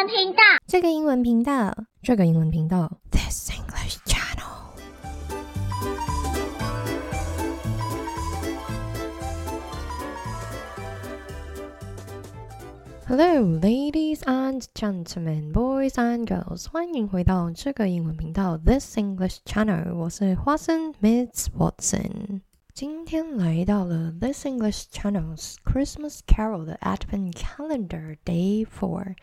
文频道，这个英文频道，这个英文频道，This English Channel。Hello, ladies and gentlemen, boys and girls，欢迎回到这个英文频道，This English Channel。我是花生 Miss Watson。今天来到了 This English Channel's Christmas Carol 的 Advent Calendar Day Four。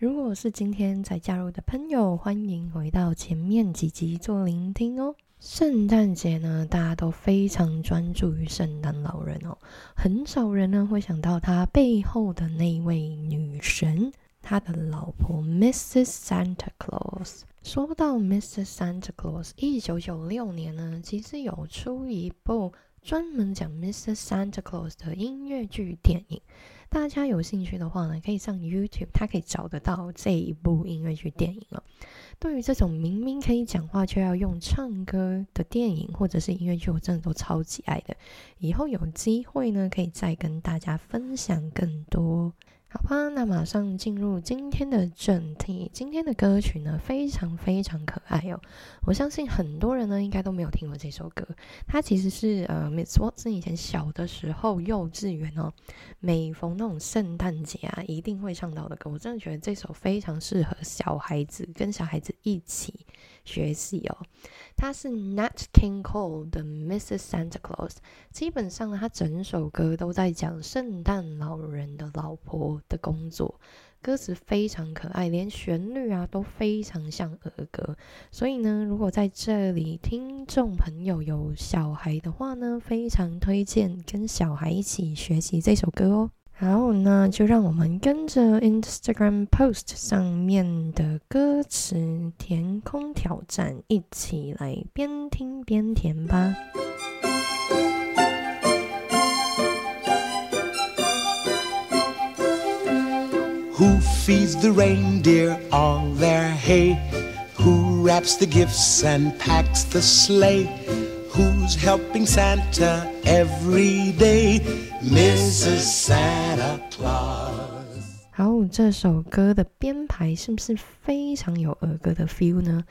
如果是今天才加入的朋友，欢迎回到前面几集做聆听哦。圣诞节呢，大家都非常专注于圣诞老人哦，很少人呢会想到他背后的那位女神，他的老婆 Mrs. Santa Claus。说到 Mrs. Santa Claus，一九九六年呢，其实有出一部。专门讲 Mrs. Santa Claus 的音乐剧电影，大家有兴趣的话呢，可以上 YouTube，它可以找得到这一部音乐剧电影了。对于这种明明可以讲话却要用唱歌的电影或者是音乐剧，我真的都超级爱的。以后有机会呢，可以再跟大家分享更多。好吧，那马上进入今天的正题。今天的歌曲呢，非常非常可爱哦。我相信很多人呢，应该都没有听过这首歌。它其实是呃，Miss Watson 以前小的时候，幼稚园哦，每逢那种圣诞节啊，一定会唱到的歌。我真的觉得这首非常适合小孩子跟小孩子一起学习哦。它是 Nat King Cole 的 Mrs. Santa Claus，基本上呢，它整首歌都在讲圣诞老人的老婆的工作，歌词非常可爱，连旋律啊都非常像儿歌。所以呢，如果在这里听众朋友有小孩的话呢，非常推荐跟小孩一起学习这首歌哦。好，那就让我们跟着 Instagram post 上面的歌词填空挑战，一起来边听边填吧。Who feeds the reindeer all their hay? Who wraps the gifts and packs the sleigh? Who's helping Santa every day? Mrs. Santa Claus。好，这首歌的编排是不是非常有儿歌的 feel 呢？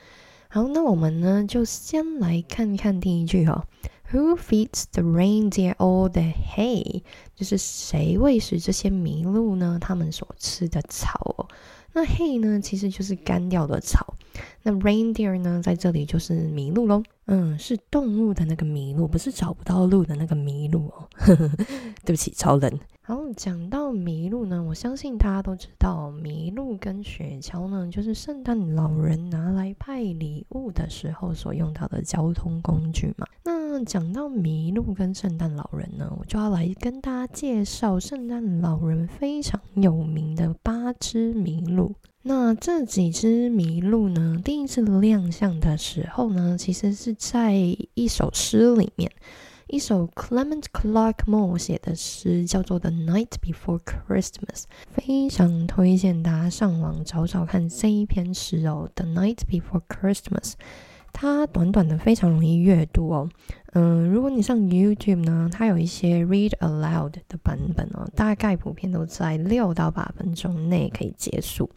好，那我们呢就先来看看第一句哦。Who feeds the reindeer all the hay？就是谁喂食这些麋鹿呢？他们所吃的草哦。那 hay 呢，其实就是干掉的草。那 reindeer 呢，在这里就是麋鹿喽。嗯，是动物的那个麋鹿，不是找不到路的那个麋鹿哦。对不起，超冷。好，讲到麋鹿呢，我相信大家都知道，麋鹿跟雪橇呢，就是圣诞老人拿来派礼物的时候所用到的交通工具嘛。那讲到麋鹿跟圣诞老人呢，我就要来跟大家介绍圣诞老人非常有名的八只麋鹿。那这几只麋鹿呢，第一次亮相的时候呢，其实是在一首诗里面。一首 Clement Clark Moore 写的诗，叫做《The Night Before Christmas》，非常推荐大家上网找找看这一篇诗哦，《The Night Before Christmas》。它短短的，非常容易阅读哦。嗯，如果你上 YouTube 呢，它有一些 Read Aloud 的版本哦，大概普遍都在六到八分钟内可以结束。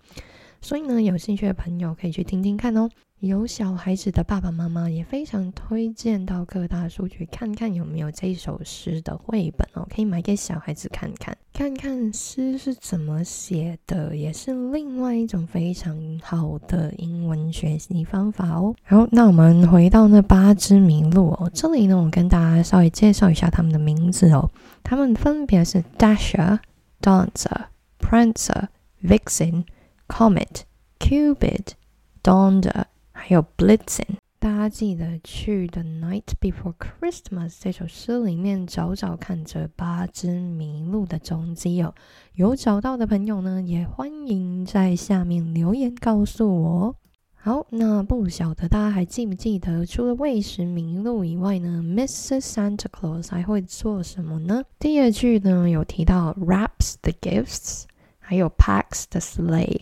所以呢，有兴趣的朋友可以去听听看哦。有小孩子的爸爸妈妈也非常推荐到各大书局看看有没有这首诗的绘本哦，可以买给小孩子看看，看看诗是怎么写的，也是另外一种非常好的英文学习方法哦。好，那我们回到那八只麋鹿哦，这里呢，我跟大家稍微介绍一下他们的名字哦，他们分别是 Dasher、Dancer、Prancer、Vixen、Comet、Cupid、Donder。还有 Blitzen，大家记得去《The Night Before Christmas》这首诗里面找找看这八只麋鹿的踪迹哦。有找到的朋友呢，也欢迎在下面留言告诉我。好，那不晓得大家还记不记得，除了喂食麋鹿以外呢，Mrs. Santa Claus 还会做什么呢？第二句呢有提到 wraps the gifts，还有 packs the sleigh。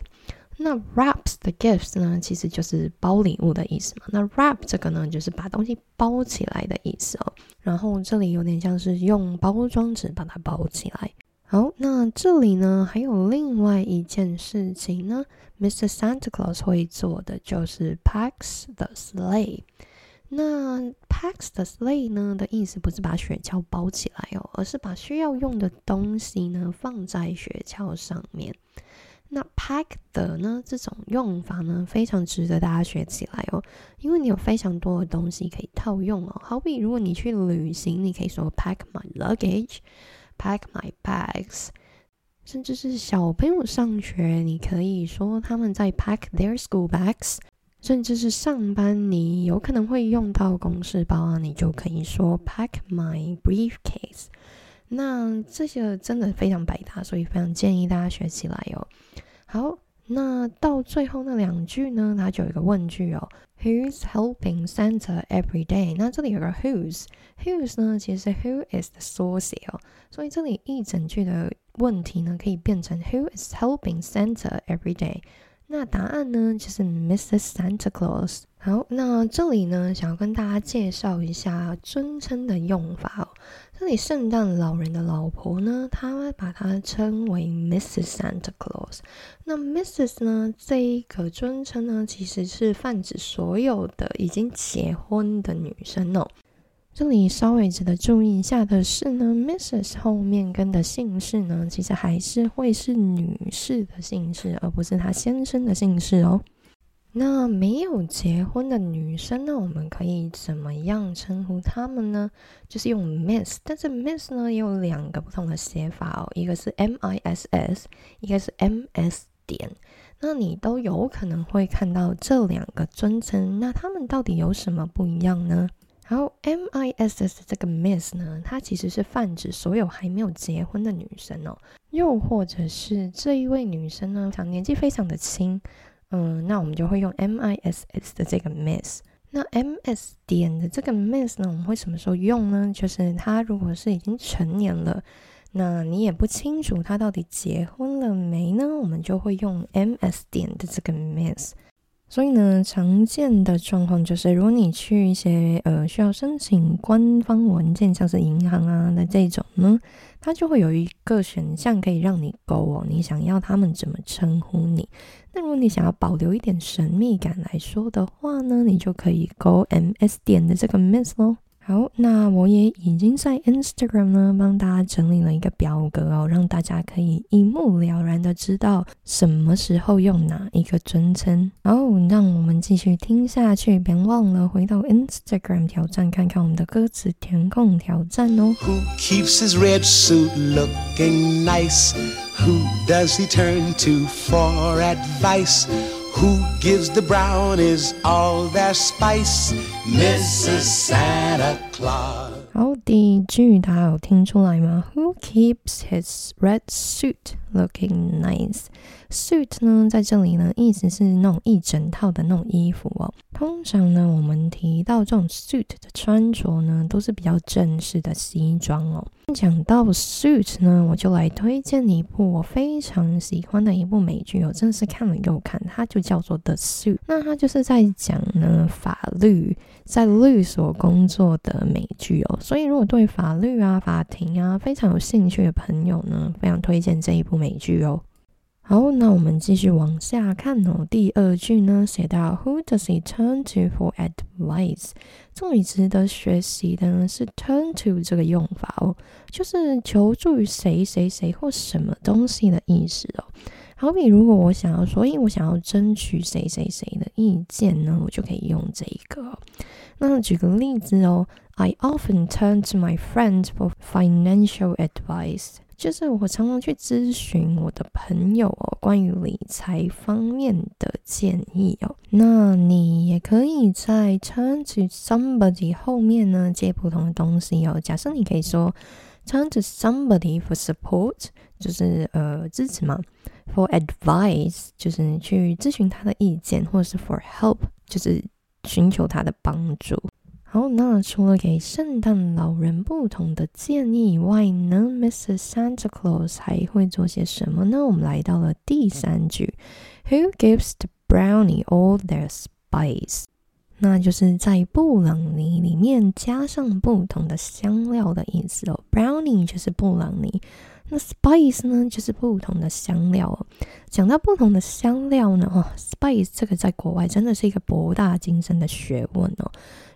那 wraps the gifts 呢，其实就是包礼物的意思嘛。那 wrap 这个呢，就是把东西包起来的意思哦。然后这里有点像是用包装纸把它包起来。好，那这里呢还有另外一件事情呢，Mr. Santa Claus 会做的就是 packs the sleigh。那 packs the sleigh 呢的意思不是把雪橇包起来哦，而是把需要用的东西呢放在雪橇上面。那 pack 的呢这种用法呢非常值得大家学起来哦，因为你有非常多的东西可以套用哦。好比如果你去旅行，你可以说 pack my luggage。Pack my bags，甚至是小朋友上学，你可以说他们在 pack their school bags。甚至是上班，你有可能会用到公事包啊，你就可以说 pack my briefcase。那这些真的非常百搭，所以非常建议大家学起来哦。好。那到最后那两句呢，它就有一个问句哦，Who's helping Santa every day？那这里有个 Who's，Who's 呢，其实 Who is the source 哦，所以这里一整句的问题呢，可以变成 Who is helping Santa every day？那答案呢，就是 Mrs. Santa Claus。好，那这里呢，想要跟大家介绍一下尊称的用法哦。这里圣诞老人的老婆呢，她把她称为 Mrs. Santa Claus。那 Mrs. 呢，这一个尊称呢，其实是泛指所有的已经结婚的女生哦。这里稍微值得注意一下的是呢，Mrs. 后面跟的姓氏呢，其实还是会是女士的姓氏，而不是她先生的姓氏哦。那没有结婚的女生呢？我们可以怎么样称呼她们呢？就是用 Miss，但是 Miss 呢也有两个不同的写法哦，一个是 M I S S，一个是 M S 点。那你都有可能会看到这两个尊称，那他们到底有什么不一样呢？好，M I S S 这个 Miss 呢，它其实是泛指所有还没有结婚的女生哦，又或者是这一位女生呢，年纪非常的轻。嗯，那我们就会用 M I S S 的这个 Miss。那 M S 点的这个 Miss 呢，我们会什么时候用呢？就是他如果是已经成年了，那你也不清楚他到底结婚了没呢？我们就会用 M S 点的这个 Miss。所以呢，常见的状况就是，如果你去一些呃需要申请官方文件，像是银行啊的这种呢，它就会有一个选项可以让你勾哦，你想要他们怎么称呼你。那如果你想要保留一点神秘感来说的话呢，你就可以勾 M S 点的这个 Miss 咯。好，那我也已经在 Instagram 呢帮大家整理了一个表格哦，让大家可以一目了然的知道什么时候用哪一个尊称。好，让我们继续听下去，别忘了回到 Instagram 挑战看看我们的歌词填空挑战哦。Who keeps his red suit looking nice? Who does he turn to for advice? Who gives the brownies all their spice? Mrs. Santa Claus. 好，第一句大家有听出来吗？Who keeps his red suit looking nice? Suit 呢，在这里呢，意思是那种一整套的那种衣服哦。通常呢，我们提到这种 suit 的穿着呢，都是比较正式的西装哦。讲到 suit 呢，我就来推荐一部我非常喜欢的一部美剧哦，真的是看了又看，它就叫做 The Suit。那它就是在讲呢法律，在律所工作的美剧哦。所以如果对法律啊、法庭啊非常有兴趣的朋友呢，非常推荐这一部美剧哦。好，那我们继续往下看哦。第二句呢，写到 Who does he turn to for advice？这里值得学习的呢是 turn to 这个用法哦，就是求助于谁谁谁或什么东西的意思哦。好比如果我想要说，因为我想要争取谁谁谁的意见呢，我就可以用这一个。那举个例子哦，I often turn to my friends for financial advice。就是我常常去咨询我的朋友哦，关于理财方面的建议哦。那你也可以在 turn to somebody 后面呢接不同的东西哦。假设你可以说 turn to somebody for support，就是呃支持嘛；for advice，就是你去咨询他的意见；或者是 for help，就是寻求他的帮助。好，那除了给圣诞老人不同的建议以外呢，Mrs. Santa Claus 还会做些什么呢？我们来到了第三句，Who gives the brownie all their spice？那就是在布朗尼里面加上不同的香料的意思哦。Brownie 就是布朗尼。那 spice 呢，就是不同的香料哦。讲到不同的香料呢，哦，spice 这个在国外真的是一个博大精深的学问哦。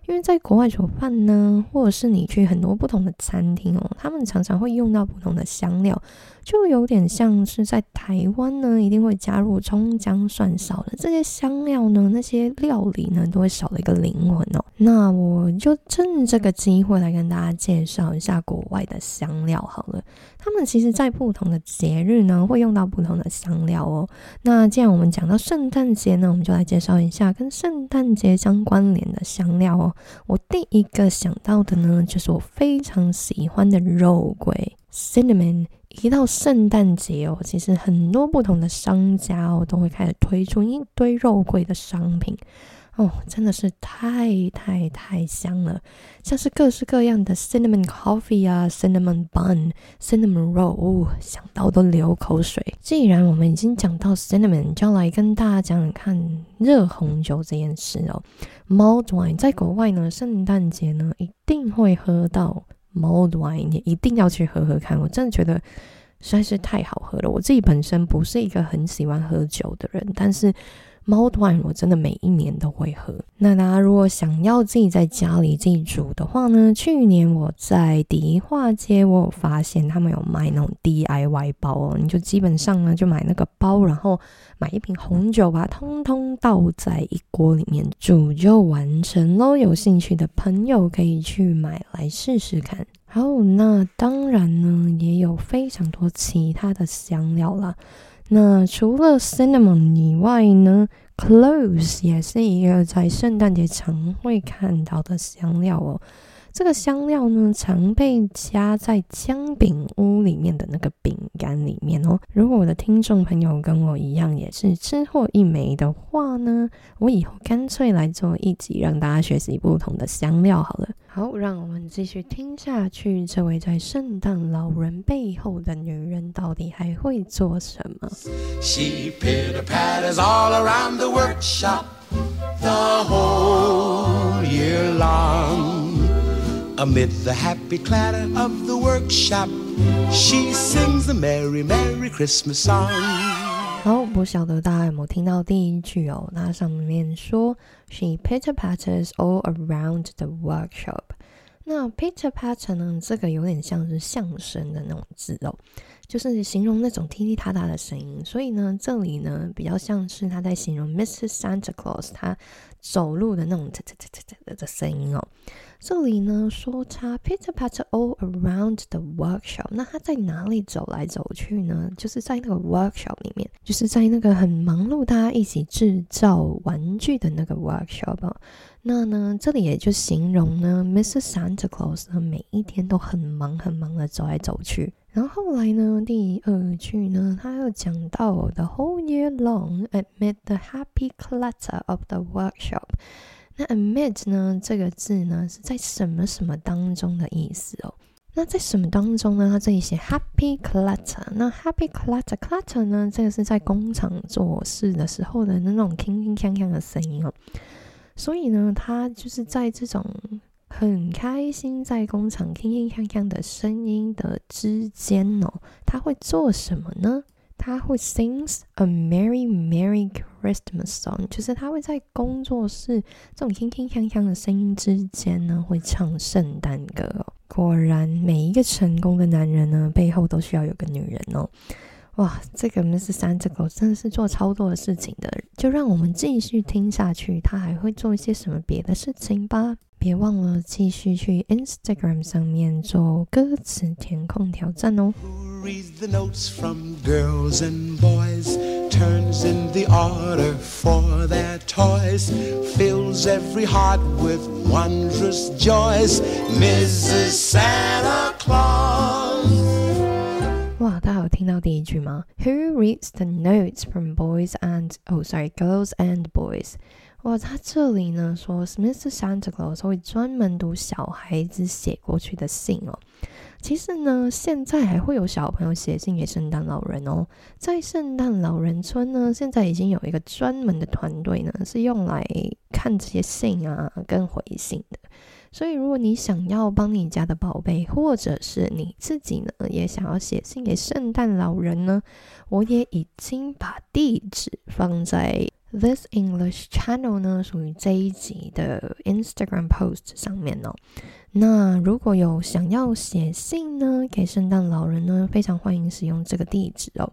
因为在国外煮饭呢，或者是你去很多不同的餐厅哦，他们常常会用到不同的香料，就有点像是在台湾呢，一定会加入葱姜蒜少的这些香料呢，那些料理呢，都会少了一个灵魂哦。那我就趁这个机会来跟大家介绍一下国外的香料好了。他们其实在不同的节日呢，会用到不同的香料哦。那既然我们讲到圣诞节呢，我们就来介绍一下跟圣诞节相关联的香料哦。我第一个想到的呢，就是我非常喜欢的肉桂 （cinnamon）。一到圣诞节哦，其实很多不同的商家哦，都会开始推出一堆肉桂的商品。哦，真的是太太太香了，像是各式各样的 cinnamon coffee 啊，cinnamon bun，cinnamon roll，想到都流口水。既然我们已经讲到 cinnamon，就要来跟大家讲讲看热红酒这件事哦。mulled wine 在国外呢，圣诞节呢一定会喝到 mulled wine，也一定要去喝喝看。我真的觉得实在是太好喝了。我自己本身不是一个很喜欢喝酒的人，但是。猫 wine 我真的每一年都会喝。那大家如果想要自己在家里自己煮的话呢？去年我在迪化街，我有发现他们有卖那种 DIY 包哦。你就基本上呢，就买那个包，然后买一瓶红酒，把它通通倒在一锅里面煮就完成喽。有兴趣的朋友可以去买来试试看。好，那当然呢，也有非常多其他的香料啦。那除了 cinnamon 以外呢，cloves 也是一个在圣诞节常会看到的香料哦。这个香料呢，常被加在姜饼屋里面的那个饼干里面哦。如果我的听众朋友跟我一样也是吃货一枚的话呢，我以后干脆来做一集，让大家学习不同的香料好了。好，让我们继续听下去。这位在圣诞老人背后的女人到底还会做什么？She pitter patters all around the workshop the whole year long. Amid the happy clatter of the workshop, she sings a merry, merry Christmas song. 好，不晓得大家有没有听到第一句哦？那上面说 She pitter patters all around the workshop。那 pitter patter 呢？这个有点像是相声的那种字哦，就是形容那种踢踢踏踏的声音。所以呢，这里呢比较像是他在形容 Mrs. Santa Claus 他走路的那种哒哒哒哒哒的声音哦。这里呢说他 pitter patter all around the workshop，那他在哪里走来走去呢？就是在那个 workshop 里面，就是在那个很忙碌，大家一起制造玩具的那个 workshop。那呢，这里也就形容呢，Mr. Santa Claus 呢每一天都很忙很忙的走来走去。然后后来呢，第二句呢，他又讲到 the whole year long amid the happy clutter of the workshop。那 amid 呢？这个字呢是在什么什么当中的意思哦？那在什么当中呢？它这里写 happy clatter。那 happy clatter clatter 呢？这个是在工厂做事的时候的那种铿铿锵锵的声音哦。所以呢，它就是在这种很开心在工厂铿铿锵锵的声音的之间哦，他会做什么呢？他会 sings a merry merry Christmas song，就是他会在工作室这种铿铿锵锵的声音之间呢，会唱圣诞歌。果然，每一个成功的男人呢，背后都需要有个女人哦。哇，这个 Mr. Santa Claus 真的是做超多的事情的，就让我们继续听下去，他还会做一些什么别的事情吧。别忘了继续去 Instagram 上面做歌词填空挑战哦。哇，大家有听到第一句吗？Who reads the notes from boys and oh sorry girls and boys？ 哇，他这里呢说，Mr. Santa Claus 会专门读小孩子写过去的信哦。其实呢，现在还会有小朋友写信给圣诞老人哦。在圣诞老人村呢，现在已经有一个专门的团队呢，是用来看这些信啊跟回信的。所以，如果你想要帮你家的宝贝，或者是你自己呢，也想要写信给圣诞老人呢，我也已经把地址放在 This English Channel 呢，属于这一集的 Instagram post 上面哦。那如果有想要写信呢给圣诞老人呢，非常欢迎使用这个地址哦。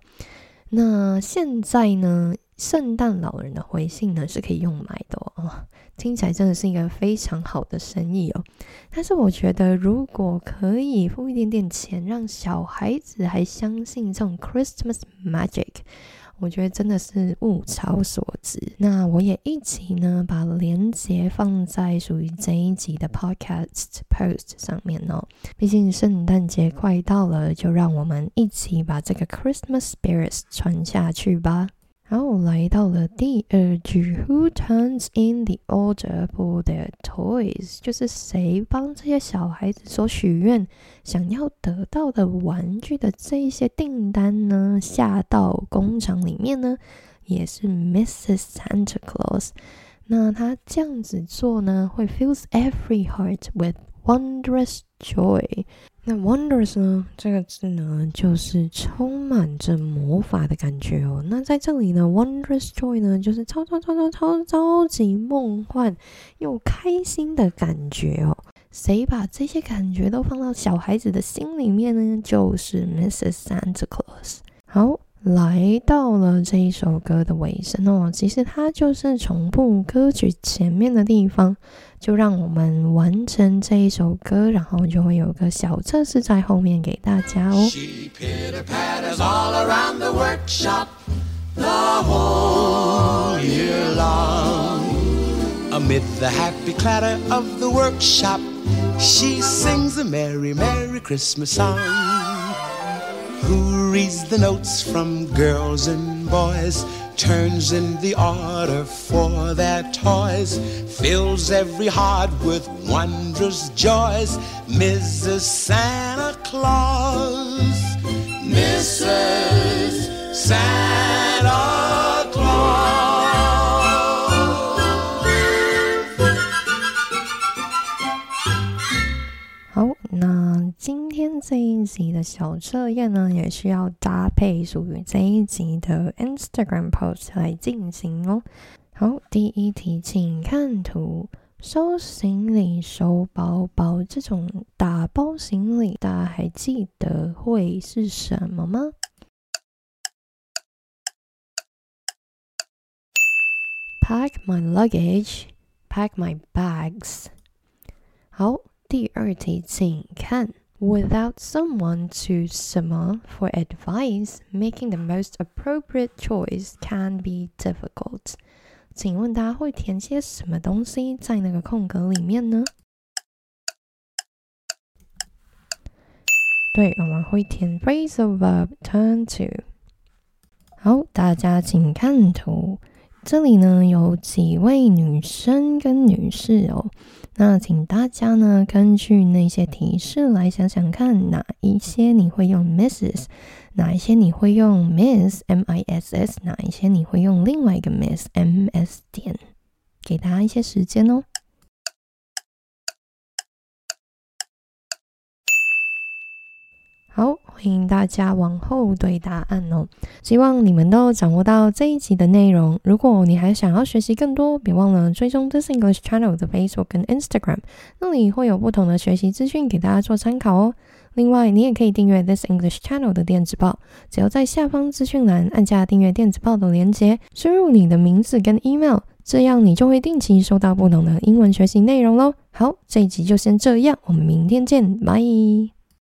那现在呢？圣诞老人的回信呢是可以用买的哦，听起来真的是一个非常好的生意哦。但是我觉得，如果可以付一点点钱，让小孩子还相信这种 Christmas magic，我觉得真的是物超所值。那我也一起呢把链接放在属于这一集的 Podcast post 上面哦。毕竟圣诞节快到了，就让我们一起把这个 Christmas spirits 传下去吧。然后来到了第二句，Who turns in the order for their toys？就是谁帮这些小孩子所许愿想要得到的玩具的这一些订单呢？下到工厂里面呢，也是 Mrs. Santa Claus。那他这样子做呢，会 fills every heart with wondrous joy。 那 wonders 呢？这个字呢，就是充满着魔法的感觉哦。那在这里呢，wondrous joy 呢，就是超超超超超超级梦幻又开心的感觉哦。谁把这些感觉都放到小孩子的心里面呢？就是 Mrs. Santa Claus。好。来到了这一首歌的尾声哦，其实它就是重复歌曲前面的地方，就让我们完成这一首歌，然后就会有个小测试在后面给大家哦。Reads the notes from girls and boys, turns in the order for their toys, fills every heart with wondrous joys. Mrs. Santa Claus, Mrs. Santa Claus. Oh, 今天这一集的小测验呢，也需要搭配属于这一集的 Instagram post 来进行哦。好，第一题，请看图，收行李、收包包这种打包行李，大家还记得会是什么吗？Pack my luggage, pack my bags。好，第二题，请看。Without someone to summon for advice, making the most appropriate choice can be difficult. 请问大家会填些什么东西在那个空格里面呢？对，我们会填 phrasal verb turn to。好，大家请看图，这里呢有几位女生跟女士哦。那请大家呢，根据那些提示来想想看，哪一些你会用 Mrs，哪一些你会用 Miss M I S S，哪一些你会用另外一个 Miss M S 点，给大家一些时间哦。好，欢迎大家往后对答案哦。希望你们都掌握到这一集的内容。如果你还想要学习更多，别忘了追踪 This English Channel 的 Facebook 跟 Instagram，那里会有不同的学习资讯给大家做参考哦。另外，你也可以订阅 This English Channel 的电子报，只要在下方资讯栏按下订阅电子报的连接，输入你的名字跟 email，这样你就会定期收到不同的英文学习内容喽。好，这一集就先这样，我们明天见，拜。